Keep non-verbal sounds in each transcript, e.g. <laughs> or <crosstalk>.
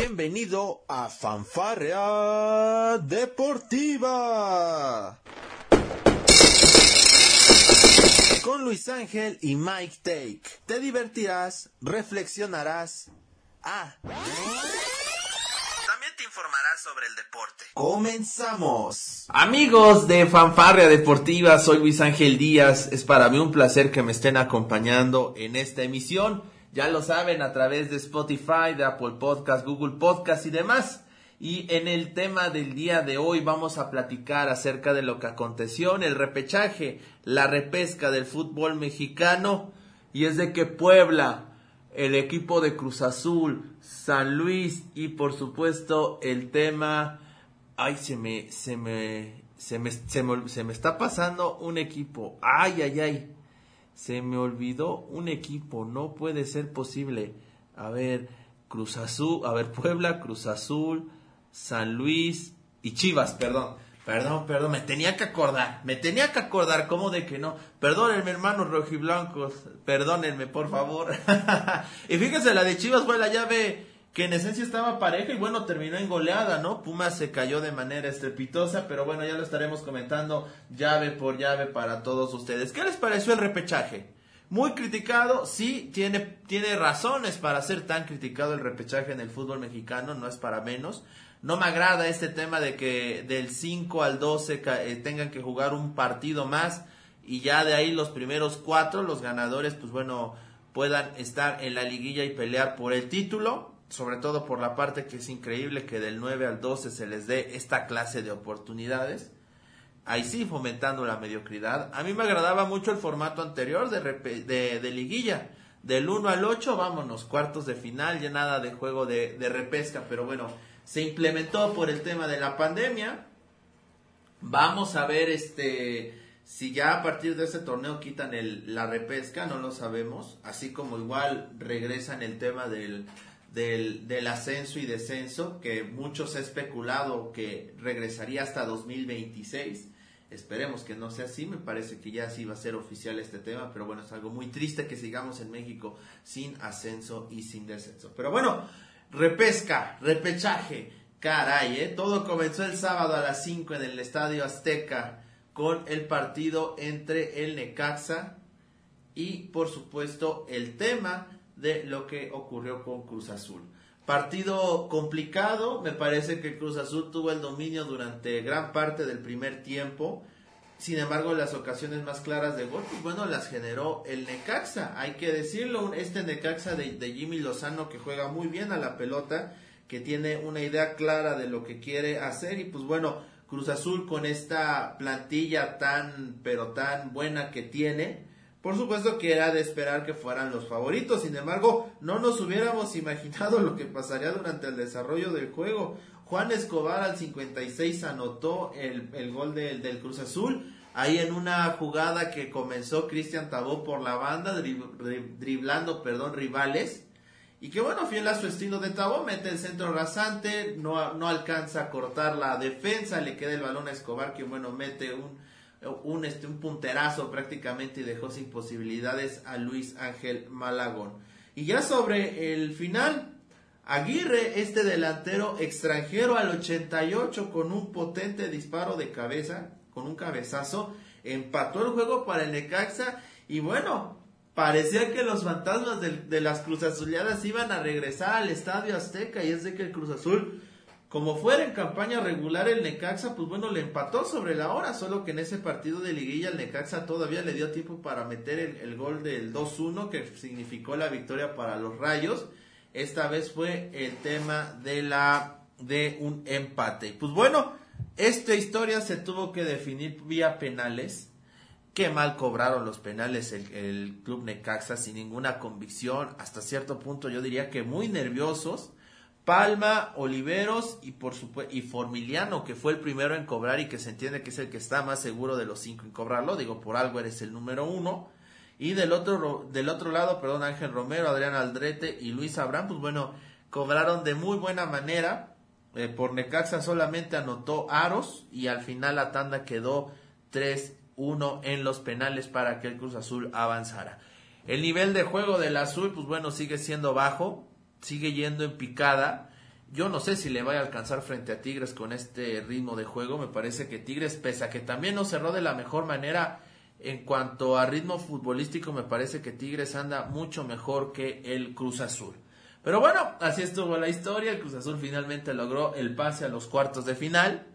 Bienvenido a Fanfarrea Deportiva. Con Luis Ángel y Mike Take. Te divertirás, reflexionarás. Ah. También te informarás sobre el deporte. Comenzamos. Amigos de Fanfarrea Deportiva, soy Luis Ángel Díaz. Es para mí un placer que me estén acompañando en esta emisión. Ya lo saben a través de Spotify, de Apple Podcast, Google Podcast y demás. Y en el tema del día de hoy vamos a platicar acerca de lo que aconteció en el repechaje, la repesca del fútbol mexicano. Y es de que Puebla, el equipo de Cruz Azul, San Luis y por supuesto el tema... Ay, se me, se me, se me, se me, se me está pasando un equipo. Ay, ay, ay. Se me olvidó un equipo, no puede ser posible. A ver, Cruz Azul, a ver, Puebla, Cruz Azul, San Luis y Chivas, perdón. Perdón, perdón, me tenía que acordar, me tenía que acordar, ¿cómo de que no? Perdónenme, hermanos rojiblancos, perdónenme, por favor. <laughs> y fíjense, la de Chivas fue la llave que en esencia estaba pareja y bueno, terminó en goleada, ¿no? Pumas se cayó de manera estrepitosa, pero bueno, ya lo estaremos comentando llave por llave para todos ustedes. ¿Qué les pareció el repechaje? Muy criticado, sí, tiene, tiene razones para ser tan criticado el repechaje en el fútbol mexicano, no es para menos. No me agrada este tema de que del 5 al 12 eh, tengan que jugar un partido más y ya de ahí los primeros cuatro, los ganadores, pues bueno, puedan estar en la liguilla y pelear por el título sobre todo por la parte que es increíble que del 9 al 12 se les dé esta clase de oportunidades. Ahí sí, fomentando la mediocridad. A mí me agradaba mucho el formato anterior de, de, de liguilla. Del 1 al 8, vámonos, cuartos de final, ya nada de juego de, de repesca, pero bueno, se implementó por el tema de la pandemia. Vamos a ver este si ya a partir de ese torneo quitan el, la repesca, no lo sabemos. Así como igual regresan el tema del, del, del, ascenso y descenso, que muchos ha especulado que regresaría hasta 2026. Esperemos que no sea así, me parece que ya sí va a ser oficial este tema, pero bueno, es algo muy triste que sigamos en México sin ascenso y sin descenso. Pero bueno, repesca, repechaje, caray, ¿eh? todo comenzó el sábado a las 5 en el Estadio Azteca con el partido entre el Necaxa y por supuesto el tema de lo que ocurrió con Cruz Azul. Partido complicado, me parece que Cruz Azul tuvo el dominio durante gran parte del primer tiempo. Sin embargo, las ocasiones más claras de gol, pues bueno, las generó el Necaxa, hay que decirlo, este Necaxa de, de Jimmy Lozano que juega muy bien a la pelota, que tiene una idea clara de lo que quiere hacer y pues bueno, Cruz Azul con esta plantilla tan pero tan buena que tiene, por supuesto que era de esperar que fueran los favoritos, sin embargo, no nos hubiéramos imaginado lo que pasaría durante el desarrollo del juego. Juan Escobar al 56 anotó el, el gol del, del Cruz Azul, ahí en una jugada que comenzó Cristian Tabó por la banda, driblando, perdón, rivales, y que bueno, fiel a su estilo de Tabó, mete el centro rasante, no, no alcanza a cortar la defensa, le queda el balón a Escobar, que bueno, mete un un, este, un punterazo prácticamente y dejó sin posibilidades a Luis Ángel Malagón. Y ya sobre el final, Aguirre, este delantero extranjero al 88 con un potente disparo de cabeza, con un cabezazo, empató el juego para el Necaxa y bueno, parecía que los fantasmas de, de las Cruz Azuleadas iban a regresar al Estadio Azteca y es de que el Cruz Azul como fuera en campaña regular el Necaxa, pues bueno, le empató sobre la hora, solo que en ese partido de liguilla el Necaxa todavía le dio tiempo para meter el, gol del 2-1 que significó la victoria para los Rayos. Esta vez fue el tema de la de un empate. Pues bueno, esta historia se tuvo que definir vía penales. Qué mal cobraron los penales el, el club Necaxa sin ninguna convicción, hasta cierto punto yo diría que muy nerviosos Palma, Oliveros y por supuesto y Formiliano, que fue el primero en cobrar y que se entiende que es el que está más seguro de los cinco en cobrarlo. Digo, por algo eres el número uno. Y del otro, del otro lado, perdón, Ángel Romero, Adrián Aldrete y Luis Abraham, pues bueno, cobraron de muy buena manera. Eh, por Necaxa solamente anotó Aros y al final la tanda quedó 3-1 en los penales para que el Cruz Azul avanzara. El nivel de juego del Azul, pues bueno, sigue siendo bajo sigue yendo en picada yo no sé si le vaya a alcanzar frente a Tigres con este ritmo de juego. Me parece que Tigres, pese a que también no cerró de la mejor manera en cuanto a ritmo futbolístico, me parece que Tigres anda mucho mejor que el Cruz Azul. Pero bueno, así estuvo la historia. El Cruz Azul finalmente logró el pase a los cuartos de final.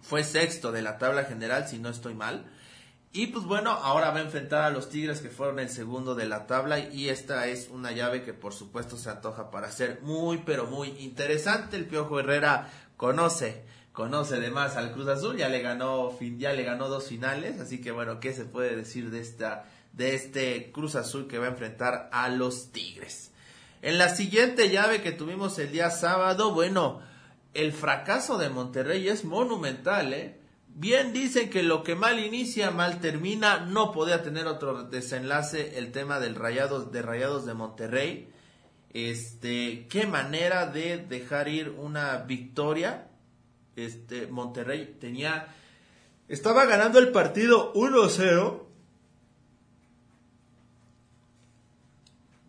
Fue sexto de la tabla general, si no estoy mal. Y pues bueno, ahora va a enfrentar a los Tigres que fueron el segundo de la tabla y esta es una llave que por supuesto se antoja para ser muy pero muy interesante. El Piojo Herrera conoce, conoce además al Cruz Azul, ya le ganó ya le ganó dos finales, así que bueno, ¿qué se puede decir de esta de este Cruz Azul que va a enfrentar a los Tigres? En la siguiente llave que tuvimos el día sábado, bueno, el fracaso de Monterrey es monumental, ¿eh? Bien dicen que lo que mal inicia, mal termina. No podía tener otro desenlace el tema del rayados, de Rayados de Monterrey. Este, qué manera de dejar ir una victoria. Este, Monterrey tenía, estaba ganando el partido 1-0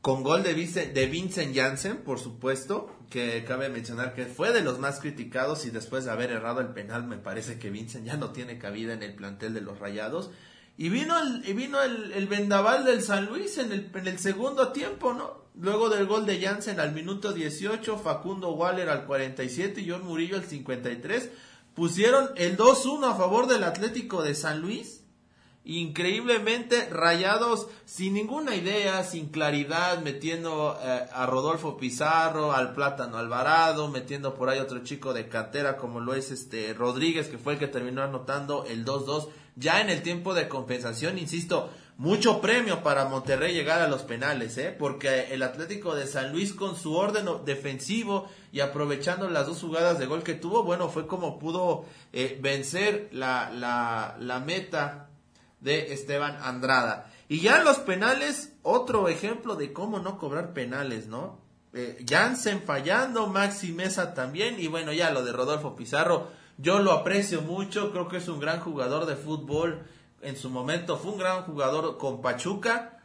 con gol de Vincent, de Vincent Janssen, por supuesto, que cabe mencionar que fue de los más criticados y después de haber errado el penal me parece que Vincent ya no tiene cabida en el plantel de los Rayados. Y vino el, vino el, vendaval del San Luis en el, en el segundo tiempo, ¿no? Luego del gol de Janssen al minuto 18, Facundo Waller al 47 y John Murillo al 53, pusieron el 2-1 a favor del Atlético de San Luis increíblemente rayados sin ninguna idea, sin claridad, metiendo eh, a Rodolfo Pizarro, al Plátano Alvarado, metiendo por ahí otro chico de cantera como lo es este Rodríguez, que fue el que terminó anotando el 2-2 ya en el tiempo de compensación, insisto, mucho premio para Monterrey llegar a los penales, ¿eh? porque el Atlético de San Luis con su orden defensivo y aprovechando las dos jugadas de gol que tuvo, bueno, fue como pudo eh, vencer la, la, la meta de Esteban Andrada. Y ya en los penales, otro ejemplo de cómo no cobrar penales, ¿no? Eh, Jansen fallando, Maxi Mesa también, y bueno, ya lo de Rodolfo Pizarro, yo lo aprecio mucho, creo que es un gran jugador de fútbol, en su momento fue un gran jugador con Pachuca,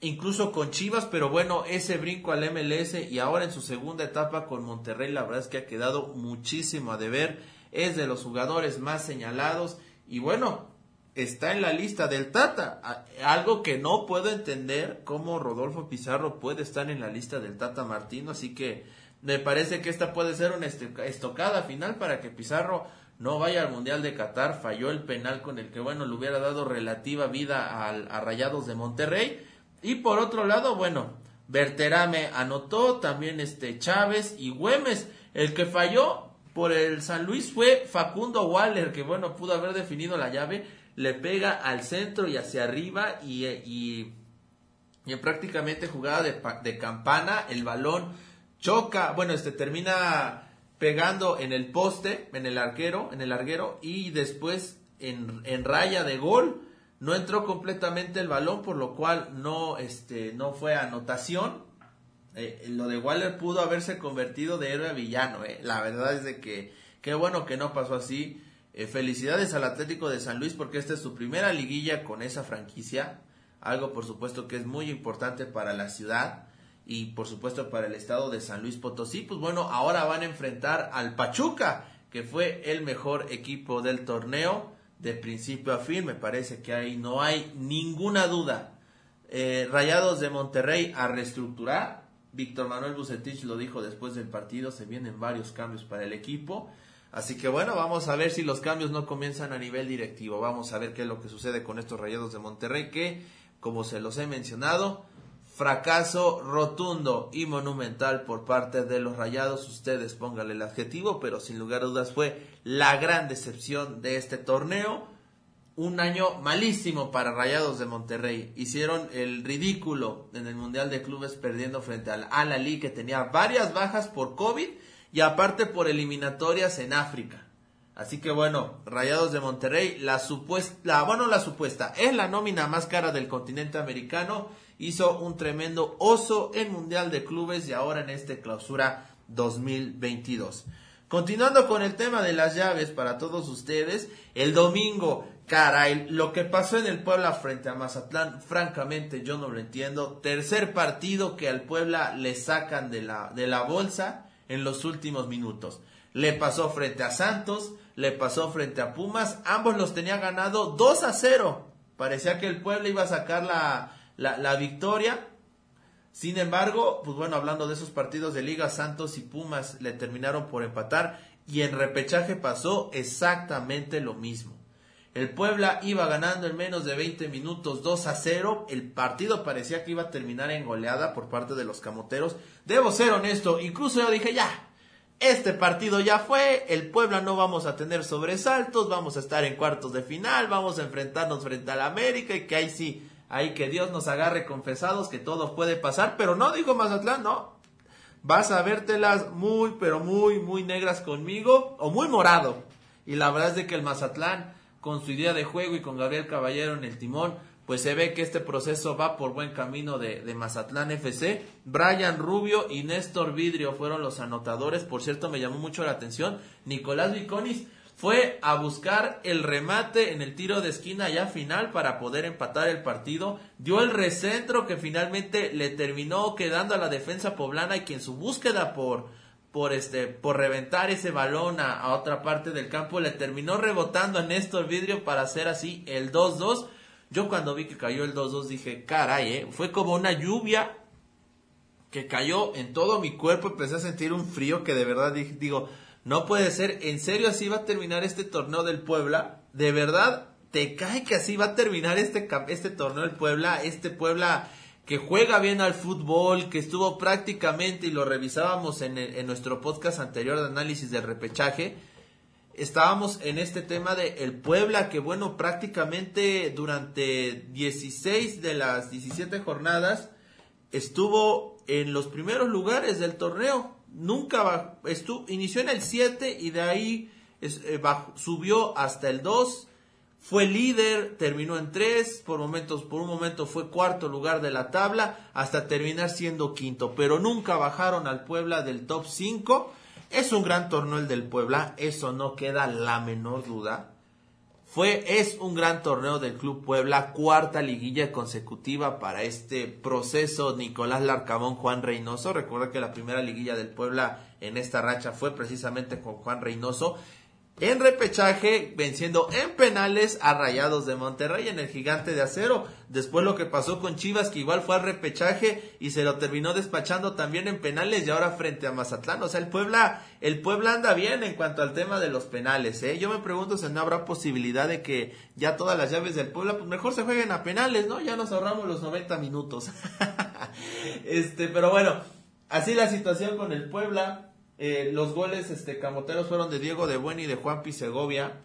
incluso con Chivas, pero bueno, ese brinco al MLS y ahora en su segunda etapa con Monterrey, la verdad es que ha quedado muchísimo a deber, es de los jugadores más señalados, y bueno, está en la lista del Tata. Algo que no puedo entender cómo Rodolfo Pizarro puede estar en la lista del Tata Martino. Así que me parece que esta puede ser una estocada final para que Pizarro no vaya al Mundial de Qatar. Falló el penal con el que, bueno, le hubiera dado relativa vida al, a Rayados de Monterrey. Y por otro lado, bueno, Berterame anotó, también este Chávez y Güemes. El que falló por el San Luis fue Facundo Waller, que bueno, pudo haber definido la llave le pega al centro y hacia arriba y, y, en prácticamente jugada de, de, campana el balón choca, bueno, este termina pegando en el poste, en el arquero, en el larguero y después en, en raya de gol no entró completamente el balón por lo cual no este no fue anotación eh, lo de Waller pudo haberse convertido de héroe a villano eh. la verdad es de que qué bueno que no pasó así eh, felicidades al Atlético de San Luis porque esta es su primera liguilla con esa franquicia. Algo por supuesto que es muy importante para la ciudad y por supuesto para el estado de San Luis Potosí. Pues bueno, ahora van a enfrentar al Pachuca, que fue el mejor equipo del torneo de principio a fin. Me parece que ahí no hay ninguna duda. Eh, Rayados de Monterrey a reestructurar. Víctor Manuel Bucetich lo dijo después del partido, se vienen varios cambios para el equipo. Así que bueno, vamos a ver si los cambios no comienzan a nivel directivo. Vamos a ver qué es lo que sucede con estos rayados de Monterrey que, como se los he mencionado, fracaso rotundo y monumental por parte de los rayados. Ustedes pónganle el adjetivo, pero sin lugar a dudas fue la gran decepción de este torneo. Un año malísimo para Rayados de Monterrey. Hicieron el ridículo en el Mundial de Clubes perdiendo frente al Al que tenía varias bajas por COVID y aparte por eliminatorias en África. Así que bueno, Rayados de Monterrey, la supuesta, bueno, la supuesta, es la nómina más cara del continente americano, hizo un tremendo oso en Mundial de Clubes y ahora en este clausura 2022. Continuando con el tema de las llaves para todos ustedes, el domingo, caray, lo que pasó en el Puebla frente a Mazatlán, francamente yo no lo entiendo. Tercer partido que al Puebla le sacan de la, de la bolsa en los últimos minutos. Le pasó frente a Santos, le pasó frente a Pumas, ambos los tenía ganado 2 a 0. Parecía que el pueblo iba a sacar la, la, la victoria. Sin embargo, pues bueno, hablando de esos partidos de Liga, Santos y Pumas le terminaron por empatar y en repechaje pasó exactamente lo mismo. El Puebla iba ganando en menos de 20 minutos 2 a 0. El partido parecía que iba a terminar en goleada por parte de los camoteros. Debo ser honesto, incluso yo dije ya, este partido ya fue, el Puebla no vamos a tener sobresaltos, vamos a estar en cuartos de final, vamos a enfrentarnos frente al América y que ahí sí, ahí que Dios nos agarre confesados que todo puede pasar, pero no digo Mazatlán, no. Vas a vértelas muy, pero muy, muy negras conmigo o muy morado. Y la verdad es de que el Mazatlán con su idea de juego y con Gabriel Caballero en el timón, pues se ve que este proceso va por buen camino de, Mazatlán FC. Brian Rubio y Néstor Vidrio fueron los anotadores. Por cierto, me llamó mucho la atención. Nicolás Viconis fue a buscar el remate en el tiro de esquina ya final para poder empatar el partido. Dio el recentro que finalmente le terminó quedando a la defensa poblana y que en su búsqueda por por este por reventar ese balón a, otra parte del campo le terminó rebotando a Néstor Vidrio para hacer así el 2-2 yo cuando vi que cayó el 2-2 dije caray ¿eh? fue como una lluvia que cayó en todo mi cuerpo empecé a sentir un frío que de verdad digo no puede ser en serio así va a terminar este torneo del Puebla de verdad te cae que así va a terminar este este torneo del Puebla este Puebla que juega bien al fútbol, que estuvo prácticamente, y lo revisábamos en, en nuestro podcast anterior de análisis del repechaje, estábamos en este tema de el Puebla, que bueno, prácticamente durante 16 de las 17 jornadas estuvo en los primeros lugares del torneo. Nunca estuvo, inició en el 7 y de ahí eh, subió hasta el 2 fue líder, terminó en tres, por momentos, por un momento fue cuarto lugar de la tabla, hasta terminar siendo quinto, pero nunca bajaron al Puebla del top 5. Es un gran torneo el del Puebla, eso no queda la menor duda. Fue, es un gran torneo del Club Puebla, cuarta liguilla consecutiva para este proceso Nicolás Larcamón, Juan Reynoso. Recuerda que la primera liguilla del Puebla en esta racha fue precisamente con Juan Reynoso en repechaje, venciendo en penales a Rayados de Monterrey en el gigante de acero. Después lo que pasó con Chivas, que igual fue al repechaje y se lo terminó despachando también en penales y ahora frente a Mazatlán. O sea, el Puebla, el Puebla anda bien en cuanto al tema de los penales, ¿eh? Yo me pregunto si no habrá posibilidad de que ya todas las llaves del Puebla, pues mejor se jueguen a penales, ¿no? Ya nos ahorramos los 90 minutos. <laughs> este, pero bueno, así la situación con el Puebla. Eh, los goles este, camoteros fueron de Diego de Buen y de Juan Pisegovia.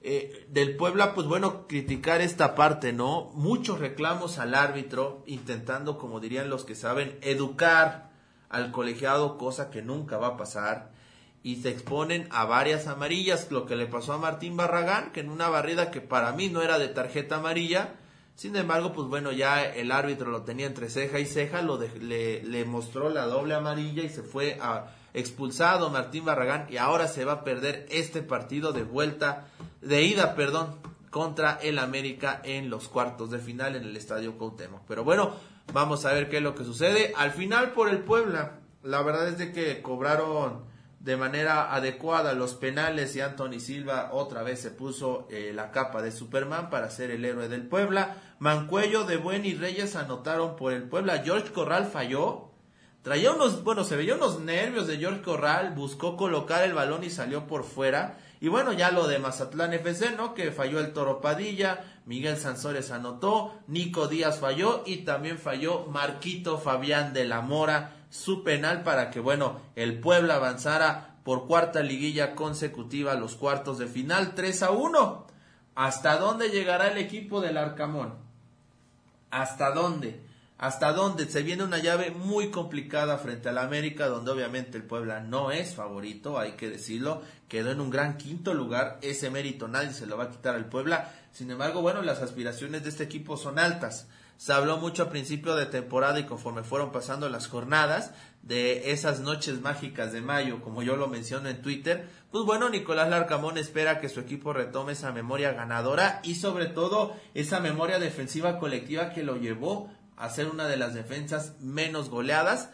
Eh, del Puebla, pues bueno, criticar esta parte, ¿no? Muchos reclamos al árbitro, intentando, como dirían los que saben, educar al colegiado, cosa que nunca va a pasar. Y se exponen a varias amarillas, lo que le pasó a Martín Barragán, que en una barrida que para mí no era de tarjeta amarilla, sin embargo, pues bueno, ya el árbitro lo tenía entre ceja y ceja, lo le, le mostró la doble amarilla y se fue a expulsado Martín Barragán y ahora se va a perder este partido de vuelta, de ida, perdón, contra el América en los cuartos de final en el Estadio Cuauhtémoc. Pero bueno, vamos a ver qué es lo que sucede. Al final por el Puebla, la verdad es de que cobraron de manera adecuada los penales y Anthony Silva otra vez se puso eh, la capa de Superman para ser el héroe del Puebla. Mancuello de Buen y Reyes anotaron por el Puebla. George Corral falló Traía unos, bueno, se veía unos nervios de George Corral, buscó colocar el balón y salió por fuera. Y bueno, ya lo de Mazatlán FC, ¿no? Que falló el Toro Padilla, Miguel Sansores anotó, Nico Díaz falló y también falló Marquito Fabián de la Mora, su penal para que, bueno, el Puebla avanzara por cuarta liguilla consecutiva a los cuartos de final, 3 a 1. ¿Hasta dónde llegará el equipo del Arcamón? ¿Hasta dónde? Hasta dónde se viene una llave muy complicada frente al América, donde obviamente el Puebla no es favorito, hay que decirlo, quedó en un gran quinto lugar, ese mérito nadie se lo va a quitar al Puebla, sin embargo, bueno, las aspiraciones de este equipo son altas. Se habló mucho a principio de temporada y conforme fueron pasando las jornadas de esas noches mágicas de mayo, como yo lo menciono en Twitter, pues bueno, Nicolás Larcamón espera que su equipo retome esa memoria ganadora y sobre todo esa memoria defensiva colectiva que lo llevó a ser una de las defensas menos goleadas.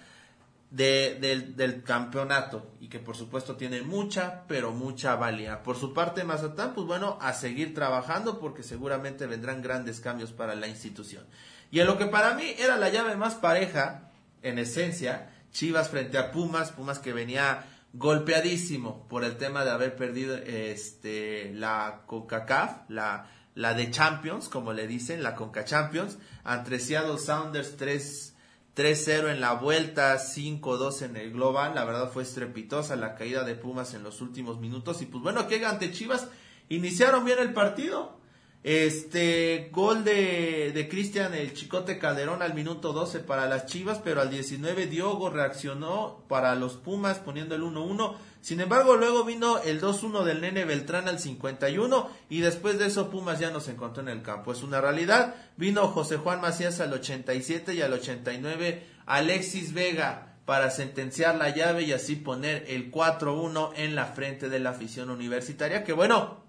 del, campeonato y que por supuesto tiene mucha, pero mucha valía. Por su parte, Mazatán, pues bueno, a seguir trabajando porque seguramente vendrán grandes cambios para la institución. Y en lo que para mí era la llave más pareja, en esencia, Chivas frente a Pumas, Pumas que venía golpeadísimo por el tema de haber perdido este la CONCACAF, la, la de Champions, como le dicen, la CONCA Champions, ante Seattle Sounders 3 3-0 en la vuelta, 5-2 en el global. La verdad fue estrepitosa la caída de Pumas en los últimos minutos. Y pues bueno, que ante Chivas iniciaron bien el partido. Este gol de, de Cristian el Chicote Calderón al minuto 12 para las Chivas, pero al 19 Diogo reaccionó para los Pumas poniendo el 1-1. Sin embargo, luego vino el 2-1 del Nene Beltrán al 51 y después de eso Pumas ya no se encontró en el campo. Es una realidad. Vino José Juan Macías al 87 y al 89 Alexis Vega para sentenciar la llave y así poner el 4-1 en la frente de la afición universitaria, que bueno,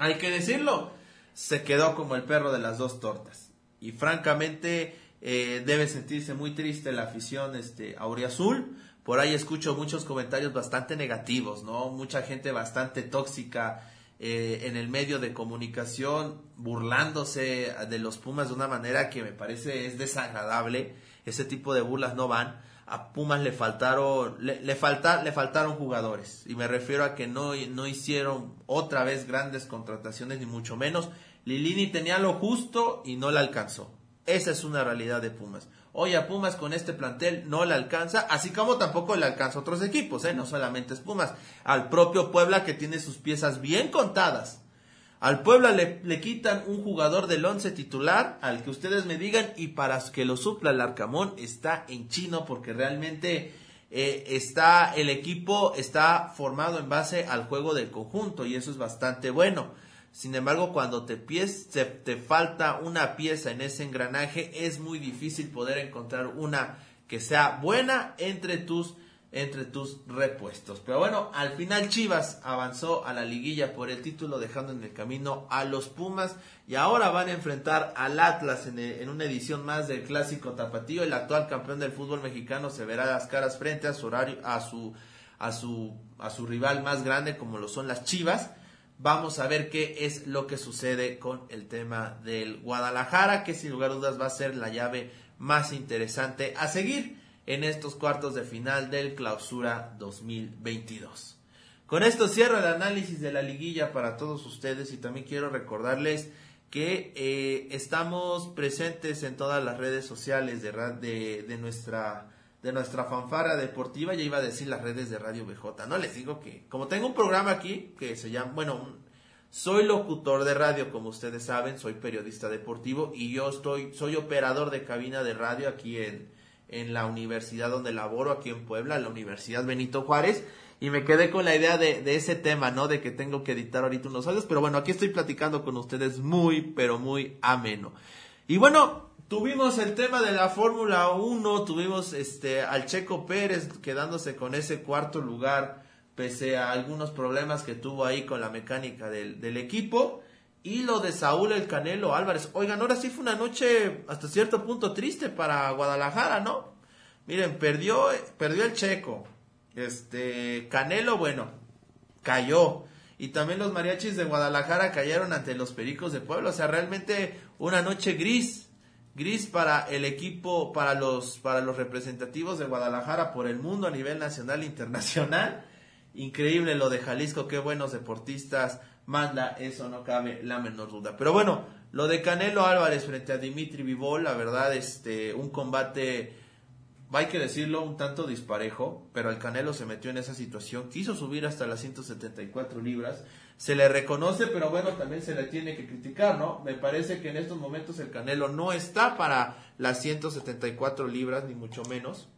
hay que decirlo, se quedó como el perro de las dos tortas. Y francamente eh, debe sentirse muy triste la afición este, auriazul. Por ahí escucho muchos comentarios bastante negativos, ¿no? Mucha gente bastante tóxica eh, en el medio de comunicación, burlándose de los Pumas de una manera que me parece es desagradable. Ese tipo de burlas no van a Pumas le faltaron le, le, falta, le faltaron jugadores. Y me refiero a que no, no hicieron otra vez grandes contrataciones ni mucho menos. Lilini tenía lo justo y no la alcanzó. Esa es una realidad de Pumas. Hoy a Pumas con este plantel no le alcanza así como tampoco le alcanza a otros equipos ¿eh? no solamente es Pumas. Al propio Puebla que tiene sus piezas bien contadas al Puebla le, quitan un jugador del once titular, al que ustedes me digan, y para que lo supla el Arcamón está en chino, porque realmente eh, está el equipo está formado en base al juego del conjunto, y eso es bastante bueno. Sin embargo, cuando te, pies, te, te falta una pieza en ese engranaje, es muy difícil poder encontrar una que sea buena entre tus entre tus repuestos. Pero bueno, al final Chivas avanzó a la liguilla por el título, dejando en el camino a los Pumas. Y ahora van a enfrentar al Atlas en, una edición más del clásico tapatío. El actual campeón del fútbol mexicano se verá las caras frente a su horario, a su, a su, a su rival más grande, como lo son las Chivas. Vamos a ver qué es lo que sucede con el tema del Guadalajara, que sin lugar a dudas va a ser la llave más interesante a seguir en estos cuartos de final del Clausura 2022. Con esto cierro el análisis de la liguilla para todos ustedes y también quiero recordarles que eh, estamos presentes en todas las redes sociales de, de, de, nuestra de nuestra fanfara deportiva, ya iba a decir las redes de Radio BJ, no les digo que como tengo un programa aquí que se llama, bueno, soy locutor de radio, como ustedes saben, soy periodista deportivo y yo estoy soy operador de cabina de radio aquí en en la universidad donde laboro aquí en Puebla, la Universidad Benito Juárez, y me quedé con la idea de, ese tema, ¿no? De que tengo que editar ahorita unos audios, pero bueno, aquí estoy platicando con ustedes muy, pero muy ameno. Y bueno, tuvimos el tema de la Fórmula 1, tuvimos este al Checo Pérez quedándose con ese cuarto lugar, pese a algunos problemas que tuvo ahí con la mecánica del equipo. Y lo de Saúl el Canelo Álvarez. Oigan, ahora sí fue una noche hasta cierto punto triste para Guadalajara, ¿no? Miren, perdió, perdió el Checo. Este, Canelo, bueno, cayó. Y también los mariachis de Guadalajara cayeron ante los Pericos de Puebla. O sea, realmente una noche gris. Gris para el equipo, para los, para los representativos de Guadalajara por el mundo a nivel nacional e internacional. Increíble lo de Jalisco, qué buenos deportistas manda, eso no cabe la menor duda. Pero bueno, lo de Canelo Álvarez frente a Dimitri Vivol, la verdad, este, un combate, hay que decirlo, un tanto disparejo, pero el Canelo se metió en esa situación, quiso subir hasta las 174 libras, se le reconoce, pero bueno, también se le tiene que criticar, ¿no? Me parece que en estos momentos el Canelo no está para las 174 libras, ni mucho menos.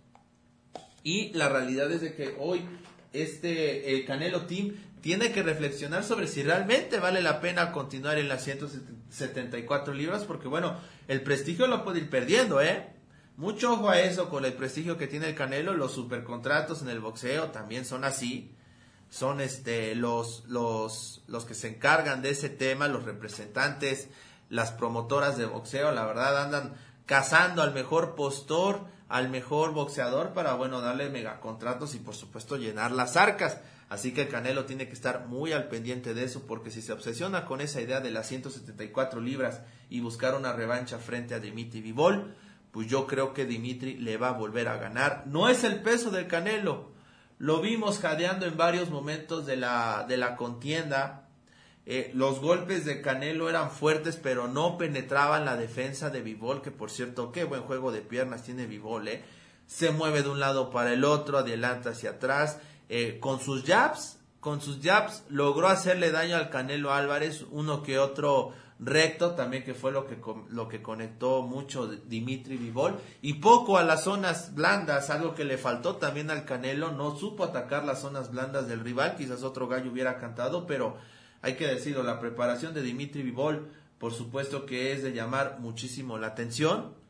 Y la realidad es de que hoy este el Canelo Team tiene que reflexionar sobre si realmente vale la pena continuar en las 174 libras, porque bueno, el prestigio lo puede ir perdiendo, ¿eh? Mucho ojo a eso con el prestigio que tiene el Canelo, los supercontratos en el boxeo también son así. Son este los los los que se encargan de ese tema, los representantes, las promotoras de boxeo, la verdad andan cazando al mejor postor, al mejor boxeador para, bueno, darle megacontratos y por supuesto llenar las arcas. Así que Canelo tiene que estar muy al pendiente de eso porque si se obsesiona con esa idea de las 174 libras y buscar una revancha frente a Dimitri Vivol, pues yo creo que Dimitri le va a volver a ganar. No es el peso del Canelo. Lo vimos jadeando en varios momentos de la, de la contienda. Eh, los golpes de Canelo eran fuertes, pero no penetraban la defensa de Vivol, que por cierto, qué buen juego de piernas tiene Vivol, ¿eh? Se mueve de un lado para el otro, adelanta hacia atrás. Eh, con sus jabs, con sus jabs logró hacerle daño al Canelo Álvarez, uno que otro recto también que fue lo que lo que conectó mucho Dimitri Vivol y poco a las zonas blandas, algo que le faltó también al Canelo, no supo atacar las zonas blandas del rival, quizás otro gallo hubiera cantado, pero hay que decirlo, la preparación de Dimitri Vivol, por supuesto que es de llamar muchísimo la atención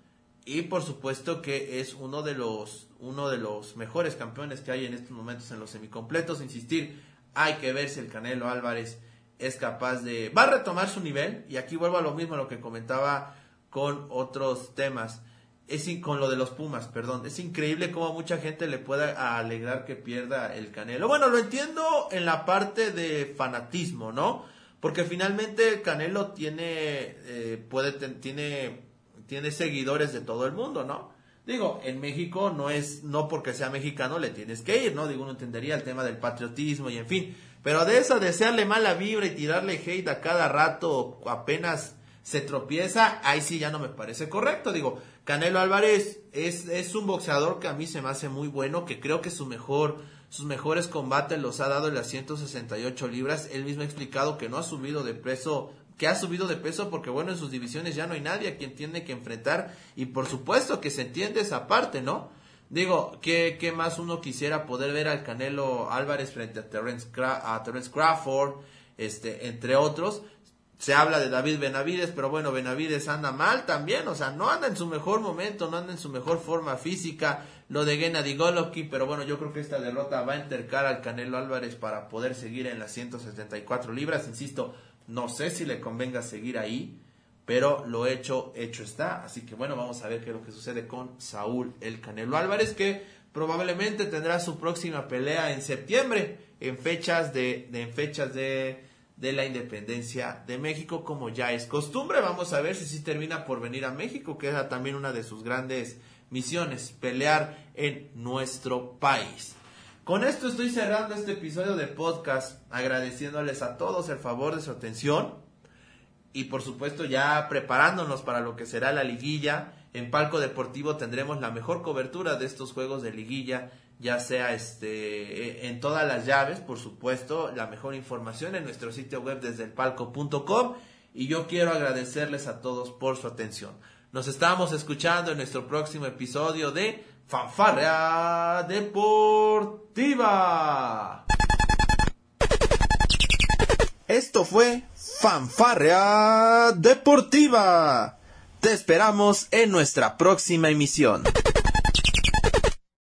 y por supuesto que es uno de los uno de los mejores campeones que hay en estos momentos en los semicompletos, insistir, hay que ver si el Canelo Álvarez es capaz de va a retomar su nivel y aquí vuelvo a lo mismo a lo que comentaba con otros temas es con lo de los Pumas, perdón, es increíble cómo mucha gente le puede alegrar que pierda el Canelo. Bueno, lo entiendo en la parte de fanatismo, ¿no? Porque finalmente el Canelo tiene eh, puede tiene tiene seguidores de todo el mundo, ¿no? Digo, en México no es no porque sea mexicano le tienes que ir, ¿no? Digo, uno entendería el tema del patriotismo y en fin, pero de eso desearle mala vibra y tirarle hate a cada rato apenas se tropieza, ahí sí ya no me parece correcto. Digo, Canelo Álvarez es, es un boxeador que a mí se me hace muy bueno, que creo que su mejor, sus mejores combates los ha dado en las 168 libras. Él mismo ha explicado que no ha subido de peso, que ha subido de peso porque bueno, en sus divisiones ya no hay nadie a quien tiene que enfrentar y por supuesto que se entiende esa parte, ¿no? Digo, ¿qué, más uno quisiera poder ver al Canelo Álvarez frente a Terence, a Terence Crawford, este, entre otros? se habla de David Benavides, pero bueno, Benavides anda mal también, o sea, no anda en su mejor momento, no anda en su mejor forma física, lo de Gennady Golovkin, pero bueno, yo creo que esta derrota va a entercar al Canelo Álvarez para poder seguir en las 174 libras, insisto, no sé si le convenga seguir ahí, pero lo hecho, hecho está, así que bueno, vamos a ver qué es lo que sucede con Saúl el Canelo Álvarez, que probablemente tendrá su próxima pelea en septiembre, en fechas de, de en fechas de de la independencia de México, como ya es costumbre. Vamos a ver si sí termina por venir a México, que era también una de sus grandes misiones, pelear en nuestro país. Con esto estoy cerrando este episodio de podcast, agradeciéndoles a todos el favor de su atención y por supuesto ya preparándonos para lo que será la liguilla. En Palco Deportivo tendremos la mejor cobertura de estos juegos de liguilla ya sea este en todas las llaves, por supuesto, la mejor información en nuestro sitio web desde el palco.com y yo quiero agradecerles a todos por su atención. Nos estamos escuchando en nuestro próximo episodio de Fanfarrea Deportiva. Esto fue Fanfarrea Deportiva. Te esperamos en nuestra próxima emisión.